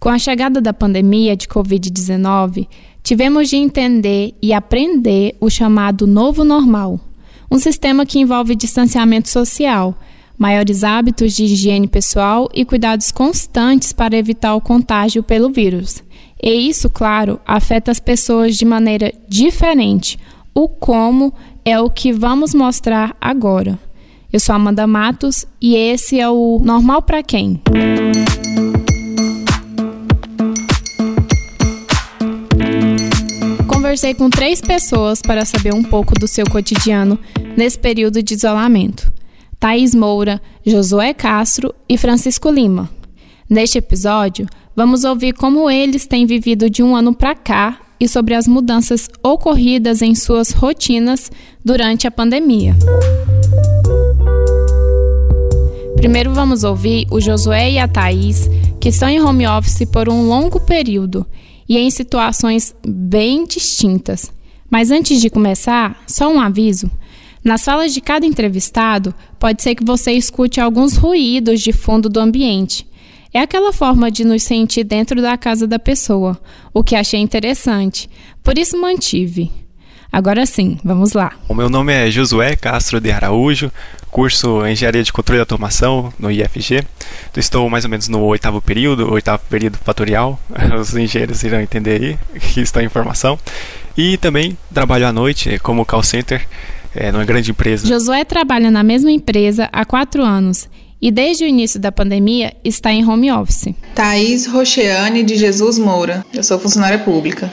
Com a chegada da pandemia de Covid-19, tivemos de entender e aprender o chamado novo normal, um sistema que envolve distanciamento social, maiores hábitos de higiene pessoal e cuidados constantes para evitar o contágio pelo vírus. E isso, claro, afeta as pessoas de maneira diferente. O como é o que vamos mostrar agora. Eu sou Amanda Matos e esse é o Normal para Quem? Conversei com três pessoas para saber um pouco do seu cotidiano nesse período de isolamento. Thaís Moura, Josué Castro e Francisco Lima. Neste episódio, vamos ouvir como eles têm vivido de um ano para cá e sobre as mudanças ocorridas em suas rotinas durante a pandemia. Primeiro vamos ouvir o Josué e a Thaís, que estão em home office por um longo período e em situações bem distintas. Mas antes de começar, só um aviso. Nas falas de cada entrevistado, pode ser que você escute alguns ruídos de fundo do ambiente. É aquela forma de nos sentir dentro da casa da pessoa, o que achei interessante, por isso mantive. Agora sim, vamos lá. O meu nome é Josué Castro de Araújo, curso Engenharia de Controle e Automação no IFG. Estou mais ou menos no oitavo período, oitavo período fatorial. Os engenheiros irão entender aí que está em formação. E também trabalho à noite como call center é, numa grande empresa. Josué trabalha na mesma empresa há quatro anos e desde o início da pandemia está em home office. Thaís Rocheane de Jesus Moura. Eu sou funcionária pública.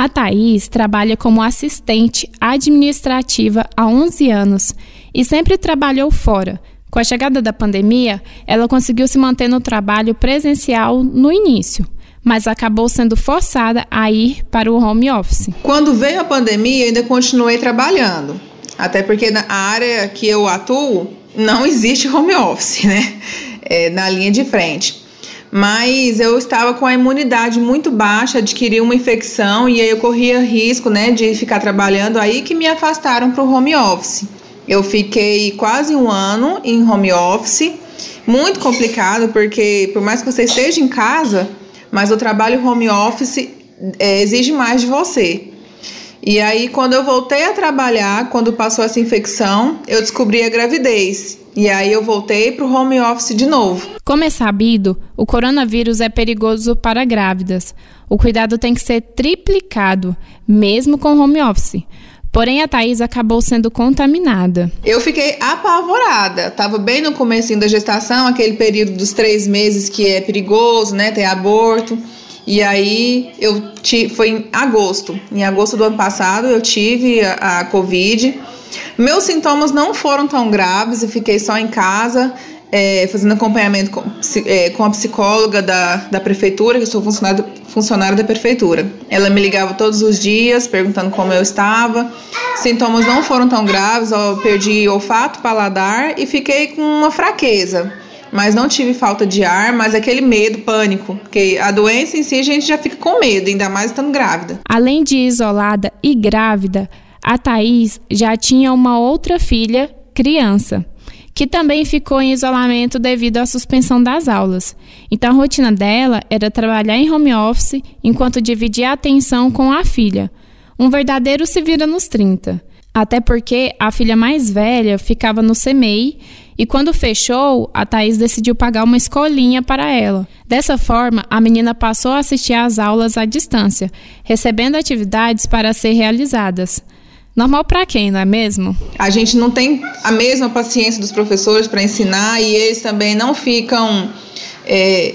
A Thaís trabalha como assistente administrativa há 11 anos e sempre trabalhou fora. Com a chegada da pandemia, ela conseguiu se manter no trabalho presencial no início, mas acabou sendo forçada a ir para o home office. Quando veio a pandemia, ainda continuei trabalhando, até porque na área que eu atuo não existe home office, né? É, na linha de frente mas eu estava com a imunidade muito baixa, adquiri uma infecção e aí eu corria risco, né, de ficar trabalhando aí que me afastaram para o home office. Eu fiquei quase um ano em home office, muito complicado porque por mais que você esteja em casa, mas o trabalho home office é, exige mais de você. E aí, quando eu voltei a trabalhar, quando passou essa infecção, eu descobri a gravidez. E aí eu voltei para o home office de novo. Como é sabido, o coronavírus é perigoso para grávidas. O cuidado tem que ser triplicado, mesmo com home office. Porém, a Thaís acabou sendo contaminada. Eu fiquei apavorada. Tava bem no começo da gestação, aquele período dos três meses que é perigoso, né? Ter aborto. E aí eu tive, foi em agosto. Em agosto do ano passado eu tive a, a Covid. Meus sintomas não foram tão graves, eu fiquei só em casa, é, fazendo acompanhamento com, é, com a psicóloga da, da prefeitura, que eu sou funcionária, da prefeitura. Ela me ligava todos os dias, perguntando como eu estava. Sintomas não foram tão graves, eu perdi olfato, paladar e fiquei com uma fraqueza. Mas não tive falta de ar, mas aquele medo, pânico, porque a doença em si a gente já fica com medo, ainda mais estando grávida. Além de isolada e grávida, a Thaís já tinha uma outra filha, criança, que também ficou em isolamento devido à suspensão das aulas. Então a rotina dela era trabalhar em home office enquanto dividia a atenção com a filha. Um verdadeiro se vira nos 30. Até porque a filha mais velha ficava no CMEI e quando fechou, a Thaís decidiu pagar uma escolinha para ela. Dessa forma, a menina passou a assistir às aulas à distância, recebendo atividades para ser realizadas. Normal para quem, não é mesmo? A gente não tem a mesma paciência dos professores para ensinar e eles também não ficam, é,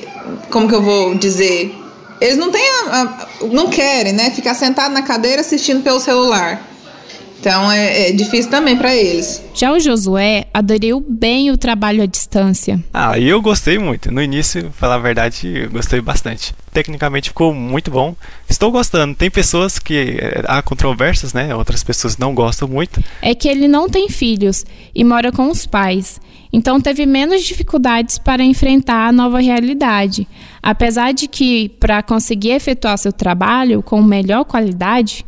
como que eu vou dizer, eles não têm, a, a, não querem, né, ficar sentado na cadeira assistindo pelo celular. Então é, é difícil também para eles. Já o Josué aderiu bem o trabalho à distância. Ah, e eu gostei muito. No início, falar a verdade, gostei bastante. Tecnicamente ficou muito bom. Estou gostando. Tem pessoas que eh, há controvérsias, né? Outras pessoas não gostam muito. É que ele não tem filhos e mora com os pais. Então teve menos dificuldades para enfrentar a nova realidade. Apesar de que para conseguir efetuar seu trabalho com melhor qualidade,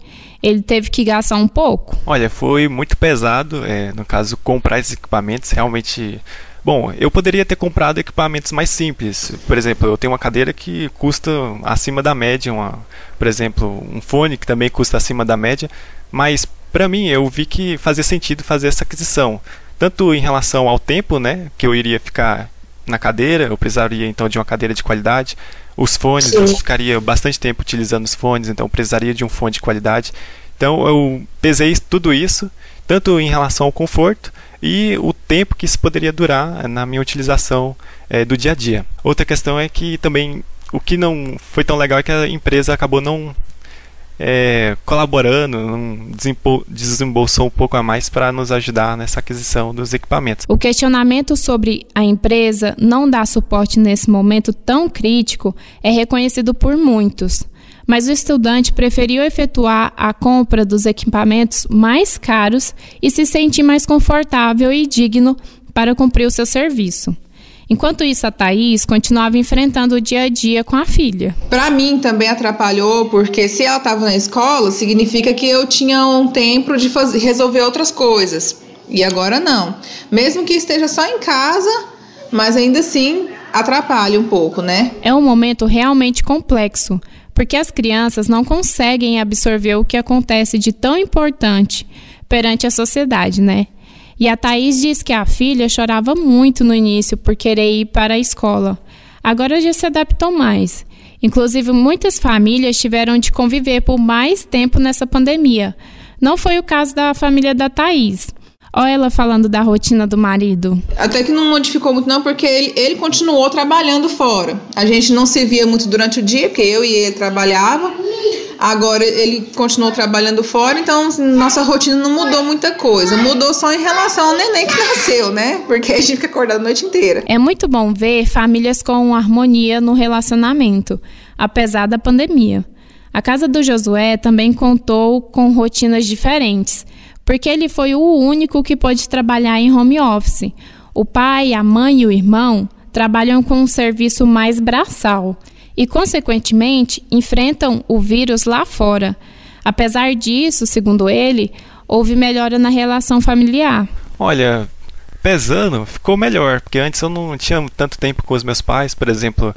ele teve que gastar um pouco? Olha, foi muito pesado, é, no caso, comprar esses equipamentos, realmente Bom, eu poderia ter comprado equipamentos mais simples. Por exemplo, eu tenho uma cadeira que custa acima da média, uma, por exemplo, um fone que também custa acima da média, mas para mim eu vi que fazia sentido fazer essa aquisição, tanto em relação ao tempo, né, que eu iria ficar na cadeira, eu precisaria então de uma cadeira de qualidade. Os fones, Sim. eu ficaria bastante tempo utilizando os fones, então precisaria de um fone de qualidade. Então eu pesei tudo isso, tanto em relação ao conforto e o tempo que isso poderia durar na minha utilização é, do dia a dia. Outra questão é que também o que não foi tão legal é que a empresa acabou não é, colaborando, desembolsou um pouco a mais para nos ajudar nessa aquisição dos equipamentos. O questionamento sobre a empresa não dar suporte nesse momento tão crítico é reconhecido por muitos mas o estudante preferiu efetuar a compra dos equipamentos mais caros e se sentir mais confortável e digno para cumprir o seu serviço. Enquanto isso, a Thaís continuava enfrentando o dia a dia com a filha. Para mim também atrapalhou, porque se ela estava na escola, significa que eu tinha um tempo de fazer, resolver outras coisas. E agora não. Mesmo que esteja só em casa, mas ainda assim atrapalha um pouco, né? É um momento realmente complexo, porque as crianças não conseguem absorver o que acontece de tão importante perante a sociedade, né? E a Thaís diz que a filha chorava muito no início por querer ir para a escola. Agora já se adaptou mais. Inclusive, muitas famílias tiveram de conviver por mais tempo nessa pandemia. Não foi o caso da família da Thaís. Olha ela falando da rotina do marido. Até que não modificou muito, não, porque ele, ele continuou trabalhando fora. A gente não se via muito durante o dia, porque eu e ele trabalhava. Agora ele continuou trabalhando fora, então nossa rotina não mudou muita coisa. Mudou só em relação ao neném que nasceu, né? Porque a gente fica acordado a noite inteira. É muito bom ver famílias com harmonia no relacionamento, apesar da pandemia. A casa do Josué também contou com rotinas diferentes porque ele foi o único que pôde trabalhar em home office. O pai, a mãe e o irmão trabalham com um serviço mais braçal e, consequentemente, enfrentam o vírus lá fora. Apesar disso, segundo ele, houve melhora na relação familiar. Olha, pesando, ficou melhor, porque antes eu não tinha tanto tempo com os meus pais, por exemplo.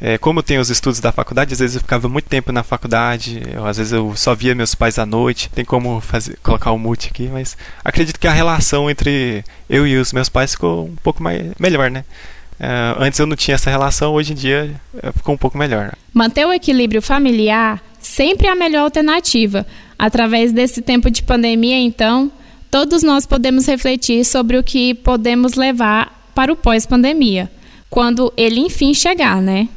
É, como tenho os estudos da faculdade, às vezes eu ficava muito tempo na faculdade, eu, às vezes eu só via meus pais à noite, tem como fazer, colocar o um mute aqui, mas acredito que a relação entre eu e os meus pais ficou um pouco mais, melhor, né? Uh, antes eu não tinha essa relação, hoje em dia uh, ficou um pouco melhor. Manter o equilíbrio familiar sempre é a melhor alternativa. Através desse tempo de pandemia, então, todos nós podemos refletir sobre o que podemos levar para o pós-pandemia, quando ele enfim chegar, né?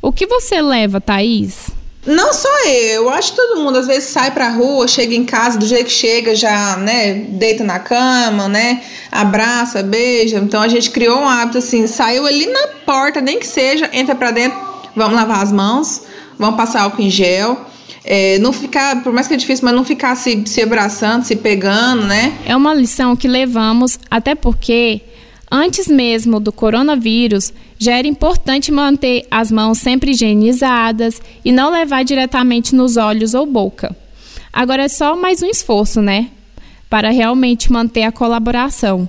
O que você leva, Thaís? Não só eu, eu acho que todo mundo às vezes sai pra rua, chega em casa, do jeito que chega, já, né, deita na cama, né, abraça, beija. Então a gente criou um hábito assim, saiu ali na porta, nem que seja, entra pra dentro, vamos lavar as mãos, vamos passar álcool em gel. É, não ficar, por mais que é difícil, mas não ficar se, se abraçando, se pegando, né? É uma lição que levamos, até porque Antes mesmo do coronavírus, já era importante manter as mãos sempre higienizadas e não levar diretamente nos olhos ou boca. Agora é só mais um esforço, né? Para realmente manter a colaboração.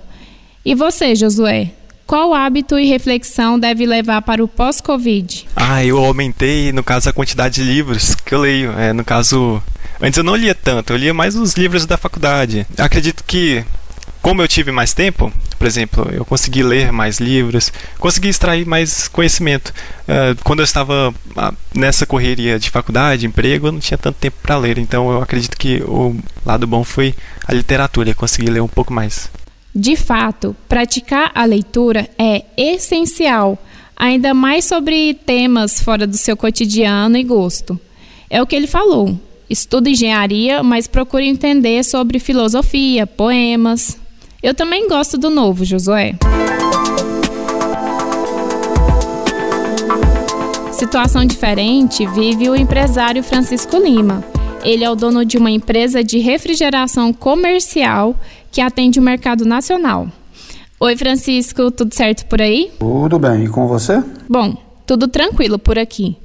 E você, Josué? Qual hábito e reflexão deve levar para o pós-Covid? Ah, eu aumentei, no caso, a quantidade de livros que eu leio. É, no caso, antes eu não lia tanto, eu lia mais os livros da faculdade. Acredito que como eu tive mais tempo, por exemplo, eu consegui ler mais livros, consegui extrair mais conhecimento. Uh, quando eu estava uh, nessa correria de faculdade, emprego, eu não tinha tanto tempo para ler, então eu acredito que o lado bom foi a literatura, consegui ler um pouco mais. De fato, praticar a leitura é essencial, ainda mais sobre temas fora do seu cotidiano e gosto. É o que ele falou. Estuda engenharia, mas procure entender sobre filosofia, poemas, eu também gosto do novo, Josué. Situação diferente vive o empresário Francisco Lima. Ele é o dono de uma empresa de refrigeração comercial que atende o mercado nacional. Oi, Francisco, tudo certo por aí? Tudo bem, e com você? Bom, tudo tranquilo por aqui.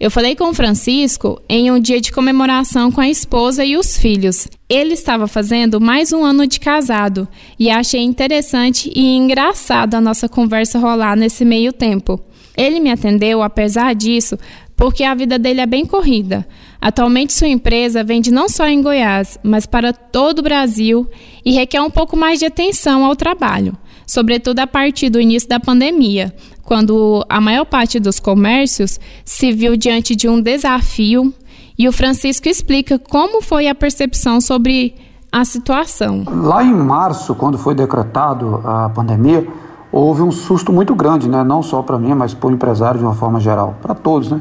Eu falei com o Francisco em um dia de comemoração com a esposa e os filhos. Ele estava fazendo mais um ano de casado e achei interessante e engraçado a nossa conversa rolar nesse meio tempo. Ele me atendeu, apesar disso, porque a vida dele é bem corrida. Atualmente, sua empresa vende não só em Goiás, mas para todo o Brasil e requer um pouco mais de atenção ao trabalho, sobretudo a partir do início da pandemia, quando a maior parte dos comércios se viu diante de um desafio. E o Francisco explica como foi a percepção sobre a situação. Lá em março, quando foi decretado a pandemia, houve um susto muito grande, né? não só para mim, mas para o empresário de uma forma geral, para todos. Né?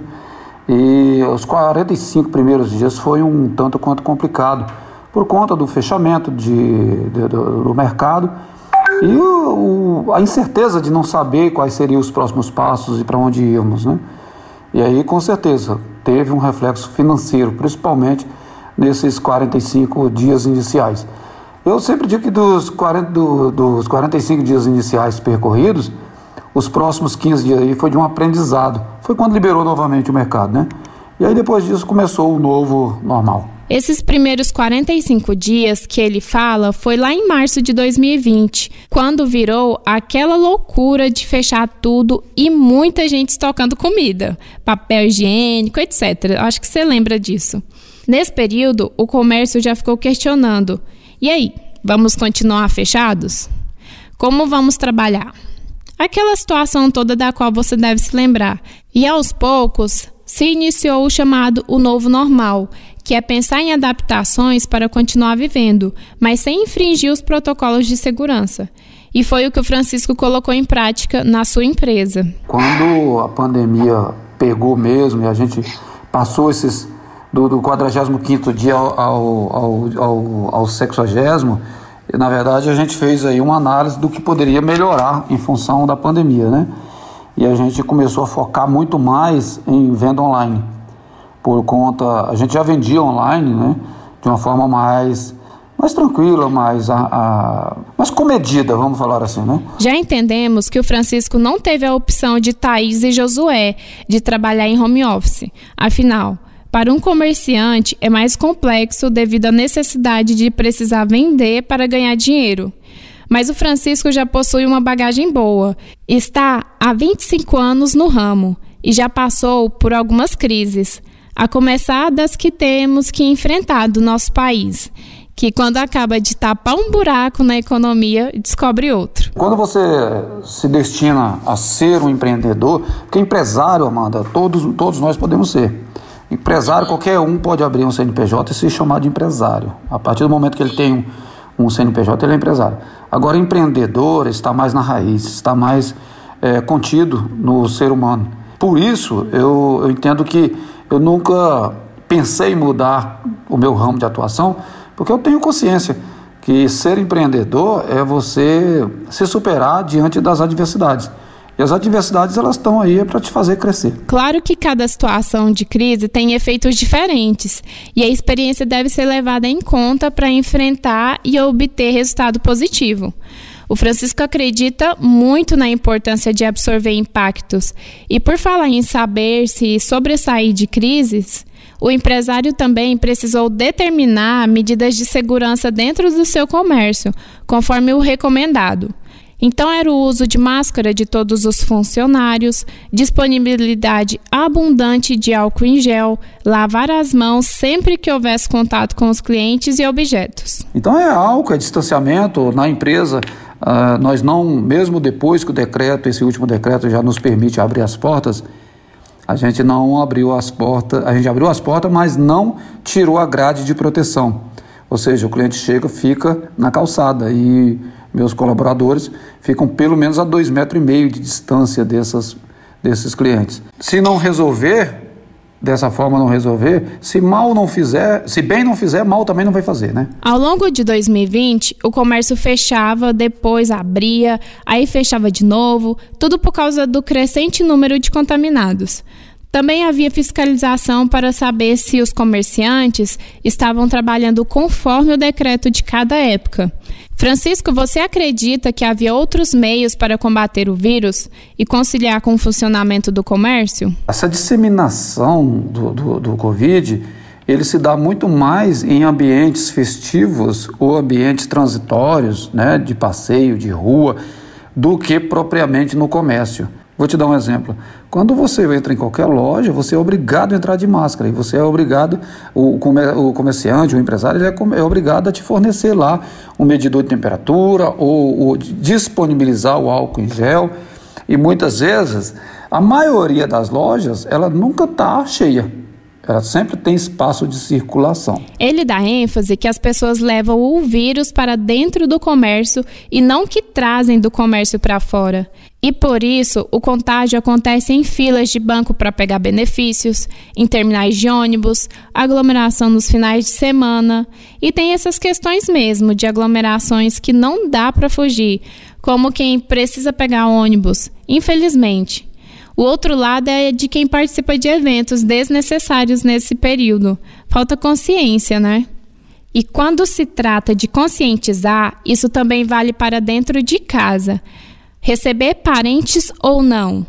E os 45 primeiros dias foi um tanto quanto complicado, por conta do fechamento de, de do, do, mercado e o, o, a incerteza de não saber quais seriam os próximos passos e para onde íamos. Né? E aí, com certeza, teve um reflexo financeiro, principalmente nesses 45 dias iniciais. Eu sempre digo que dos, 40, do, dos 45 dias iniciais percorridos, os próximos 15 dias aí foi de um aprendizado. Foi quando liberou novamente o mercado, né? E aí depois disso começou o novo normal. Esses primeiros 45 dias que ele fala foi lá em março de 2020, quando virou aquela loucura de fechar tudo e muita gente estocando comida, papel higiênico, etc. Acho que você lembra disso. Nesse período, o comércio já ficou questionando: e aí, vamos continuar fechados? Como vamos trabalhar? aquela situação toda da qual você deve se lembrar. E aos poucos se iniciou o chamado o novo normal, que é pensar em adaptações para continuar vivendo, mas sem infringir os protocolos de segurança. E foi o que o Francisco colocou em prática na sua empresa. Quando a pandemia pegou mesmo e a gente passou esses do, do 45 dia ao, ao, ao, ao 60 e, na verdade, a gente fez aí uma análise do que poderia melhorar em função da pandemia, né? E a gente começou a focar muito mais em venda online. Por conta, a gente já vendia online, né? De uma forma mais mais tranquila, mais, a, a, mais comedida, vamos falar assim, né? Já entendemos que o Francisco não teve a opção de Thaís e Josué de trabalhar em home office. Afinal, para um comerciante, é mais complexo devido à necessidade de precisar vender para ganhar dinheiro. Mas o Francisco já possui uma bagagem boa. Está há 25 anos no ramo e já passou por algumas crises, a começar das que temos que enfrentar do nosso país, que quando acaba de tapar um buraco na economia, descobre outro. Quando você se destina a ser um empreendedor, porque empresário, Amanda, todos, todos nós podemos ser. Empresário, qualquer um pode abrir um CNPJ e se chamar de empresário. A partir do momento que ele tem um, um CNPJ, ele é empresário. Agora, empreendedor está mais na raiz, está mais é, contido no ser humano. Por isso, eu, eu entendo que eu nunca pensei em mudar o meu ramo de atuação, porque eu tenho consciência que ser empreendedor é você se superar diante das adversidades. E as adversidades elas estão aí para te fazer crescer. Claro que cada situação de crise tem efeitos diferentes e a experiência deve ser levada em conta para enfrentar e obter resultado positivo. O Francisco acredita muito na importância de absorver impactos e, por falar em saber se sobressair de crises, o empresário também precisou determinar medidas de segurança dentro do seu comércio, conforme o recomendado. Então, era o uso de máscara de todos os funcionários, disponibilidade abundante de álcool em gel, lavar as mãos sempre que houvesse contato com os clientes e objetos. Então, é álcool, é distanciamento na empresa. Uh, nós não, mesmo depois que o decreto, esse último decreto já nos permite abrir as portas, a gente não abriu as portas, a gente abriu as portas, mas não tirou a grade de proteção. Ou seja, o cliente chega, fica na calçada e meus colaboradores ficam pelo menos a dois metros e meio de distância dessas, desses clientes. Se não resolver, dessa forma não resolver, se mal não fizer, se bem não fizer, mal também não vai fazer, né? Ao longo de 2020, o comércio fechava, depois abria, aí fechava de novo, tudo por causa do crescente número de contaminados. Também havia fiscalização para saber se os comerciantes estavam trabalhando conforme o decreto de cada época. Francisco, você acredita que havia outros meios para combater o vírus e conciliar com o funcionamento do comércio? Essa disseminação do, do, do Covid ele se dá muito mais em ambientes festivos ou ambientes transitórios, né, de passeio, de rua, do que propriamente no comércio. Vou te dar um exemplo. Quando você entra em qualquer loja, você é obrigado a entrar de máscara e você é obrigado, o, o comerciante, o empresário, é, é, obrigado a te fornecer lá um medidor de temperatura ou, ou disponibilizar o álcool em gel. E muitas vezes, a maioria das lojas, ela nunca está cheia. Ela sempre tem espaço de circulação. Ele dá ênfase que as pessoas levam o vírus para dentro do comércio e não que trazem do comércio para fora. E por isso, o contágio acontece em filas de banco para pegar benefícios, em terminais de ônibus, aglomeração nos finais de semana. E tem essas questões mesmo de aglomerações que não dá para fugir, como quem precisa pegar ônibus, infelizmente. O outro lado é de quem participa de eventos desnecessários nesse período. Falta consciência, né? E quando se trata de conscientizar, isso também vale para dentro de casa. Receber parentes ou não.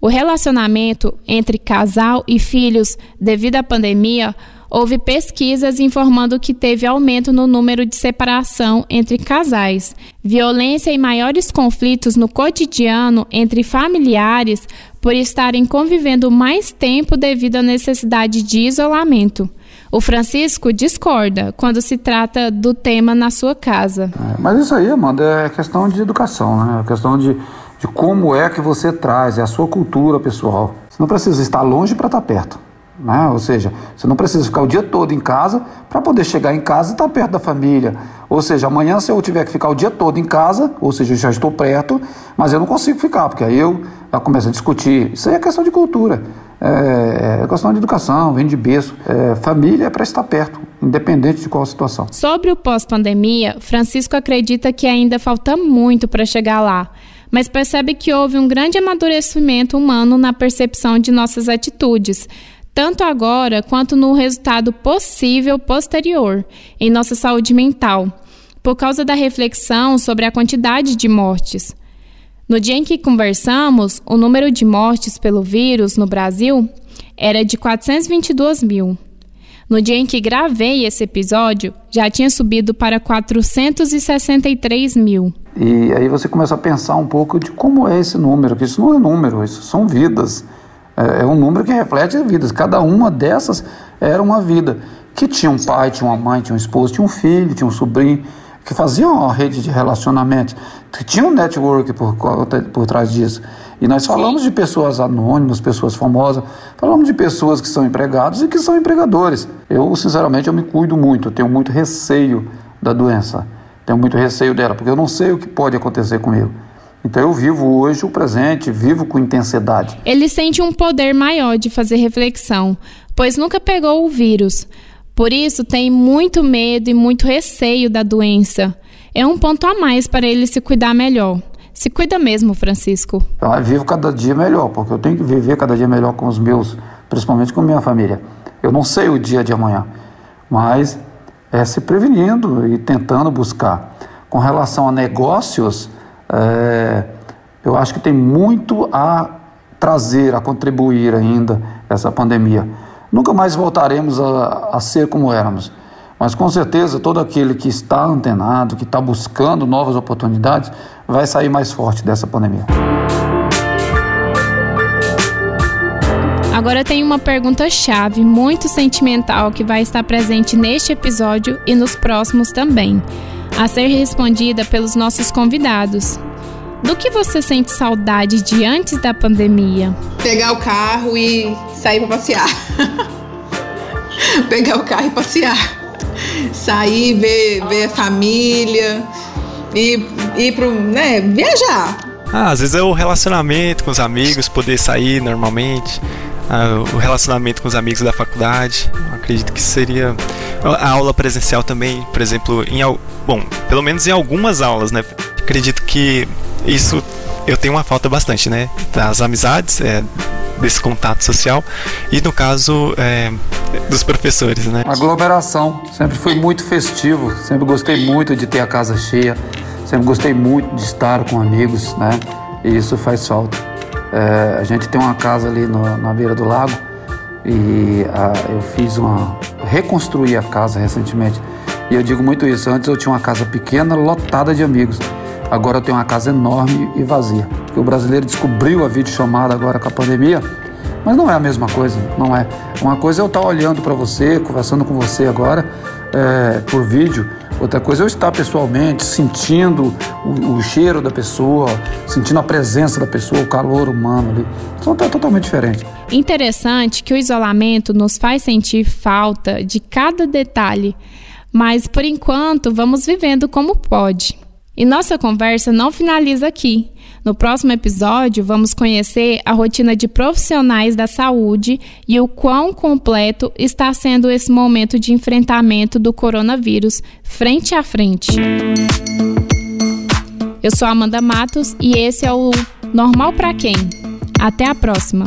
O relacionamento entre casal e filhos, devido à pandemia, houve pesquisas informando que teve aumento no número de separação entre casais. Violência e maiores conflitos no cotidiano entre familiares por estarem convivendo mais tempo devido à necessidade de isolamento. O Francisco discorda quando se trata do tema na sua casa. É, mas isso aí, Amanda, é questão de educação, né? É questão de, de como é que você traz, é a sua cultura pessoal. Você não precisa estar longe para estar perto. Né? Ou seja, você não precisa ficar o dia todo em casa para poder chegar em casa e estar perto da família. Ou seja, amanhã se eu tiver que ficar o dia todo em casa, ou seja, eu já estou perto, mas eu não consigo ficar, porque aí eu começo a discutir. Isso aí é questão de cultura, é, é questão de educação, vem de berço. É, família é para estar perto, independente de qual situação. Sobre o pós-pandemia, Francisco acredita que ainda falta muito para chegar lá mas percebe que houve um grande amadurecimento humano na percepção de nossas atitudes, tanto agora quanto no resultado possível posterior em nossa saúde mental, por causa da reflexão sobre a quantidade de mortes. No dia em que conversamos, o número de mortes pelo vírus no Brasil era de 422 mil. No dia em que gravei esse episódio, já tinha subido para 463 mil. E aí você começa a pensar um pouco de como é esse número, que isso não é número, isso são vidas. É, é um número que reflete vidas. Cada uma dessas era uma vida. Que tinha um pai, tinha uma mãe, tinha um esposo, tinha um filho, tinha um sobrinho, que faziam uma rede de relacionamento. Tinha um network por, por trás disso. E nós falamos de pessoas anônimas, pessoas famosas, falamos de pessoas que são empregados e que são empregadores. Eu, sinceramente, eu me cuido muito, eu tenho muito receio da doença. Tenho muito receio dela, porque eu não sei o que pode acontecer comigo. Então eu vivo hoje o presente, vivo com intensidade. Ele sente um poder maior de fazer reflexão, pois nunca pegou o vírus. Por isso tem muito medo e muito receio da doença. É um ponto a mais para ele se cuidar melhor. Se cuida mesmo, Francisco. Então, eu vivo cada dia melhor, porque eu tenho que viver cada dia melhor com os meus, principalmente com a minha família. Eu não sei o dia de amanhã, mas é se prevenindo e tentando buscar. Com relação a negócios, é, eu acho que tem muito a trazer, a contribuir ainda essa pandemia. Nunca mais voltaremos a, a ser como éramos, mas com certeza todo aquele que está antenado, que está buscando novas oportunidades, vai sair mais forte dessa pandemia. Agora tem uma pergunta-chave muito sentimental que vai estar presente neste episódio e nos próximos também a ser respondida pelos nossos convidados. Do que você sente saudade de antes da pandemia? Pegar o carro e sair para passear. Pegar o carro e passear. Sair, ver, ver a família, ir, ir pro, né, viajar. Ah, às vezes é o relacionamento com os amigos, poder sair normalmente. Ah, o relacionamento com os amigos da faculdade. Eu acredito que seria a aula presencial também, por exemplo, em bom, pelo menos em algumas aulas, né? Acredito que isso eu tenho uma falta bastante, né? Das amizades, é, desse contato social e no caso é, dos professores, né? Aglomeração, sempre fui muito festivo, sempre gostei muito de ter a casa cheia, sempre gostei muito de estar com amigos, né? E isso faz falta. É, a gente tem uma casa ali no, na beira do lago e a, eu fiz uma reconstruí a casa recentemente e eu digo muito isso. Antes eu tinha uma casa pequena, lotada de amigos. Agora eu tenho uma casa enorme e vazia. Porque o brasileiro descobriu a videochamada agora com a pandemia, mas não é a mesma coisa, não é. Uma coisa é eu estar olhando para você, conversando com você agora é, por vídeo. Outra coisa é eu estar pessoalmente, sentindo o, o, cheiro da pessoa, sentindo a presença da pessoa, o calor humano ali. Então é totalmente diferente. Interessante que o isolamento nos faz sentir falta de cada detalhe, mas por enquanto vamos vivendo como pode. E nossa conversa não finaliza aqui. No próximo episódio, vamos conhecer a rotina de profissionais da saúde e o quão completo está sendo esse momento de enfrentamento do coronavírus frente a frente. Eu sou Amanda Matos e esse é o Normal para Quem? Até a próxima!